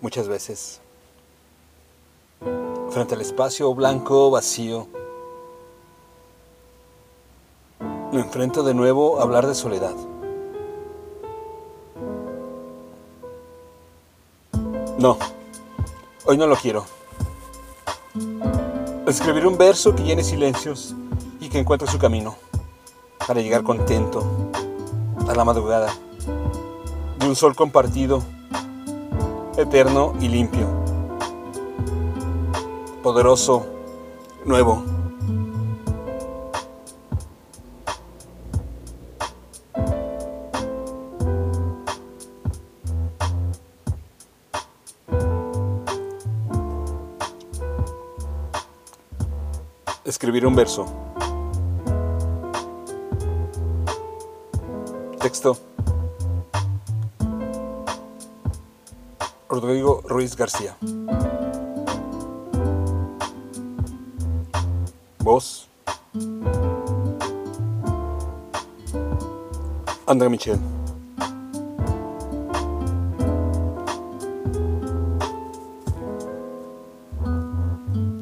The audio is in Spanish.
muchas veces. Frente al espacio blanco vacío, me enfrento de nuevo a hablar de soledad. No, hoy no lo quiero. Escribir un verso que llene silencios y que encuentre su camino para llegar contento a la madrugada de un sol compartido, eterno y limpio, poderoso, nuevo. Escribir un verso. Texto. Rodrigo Ruiz García. Voz. André Michel.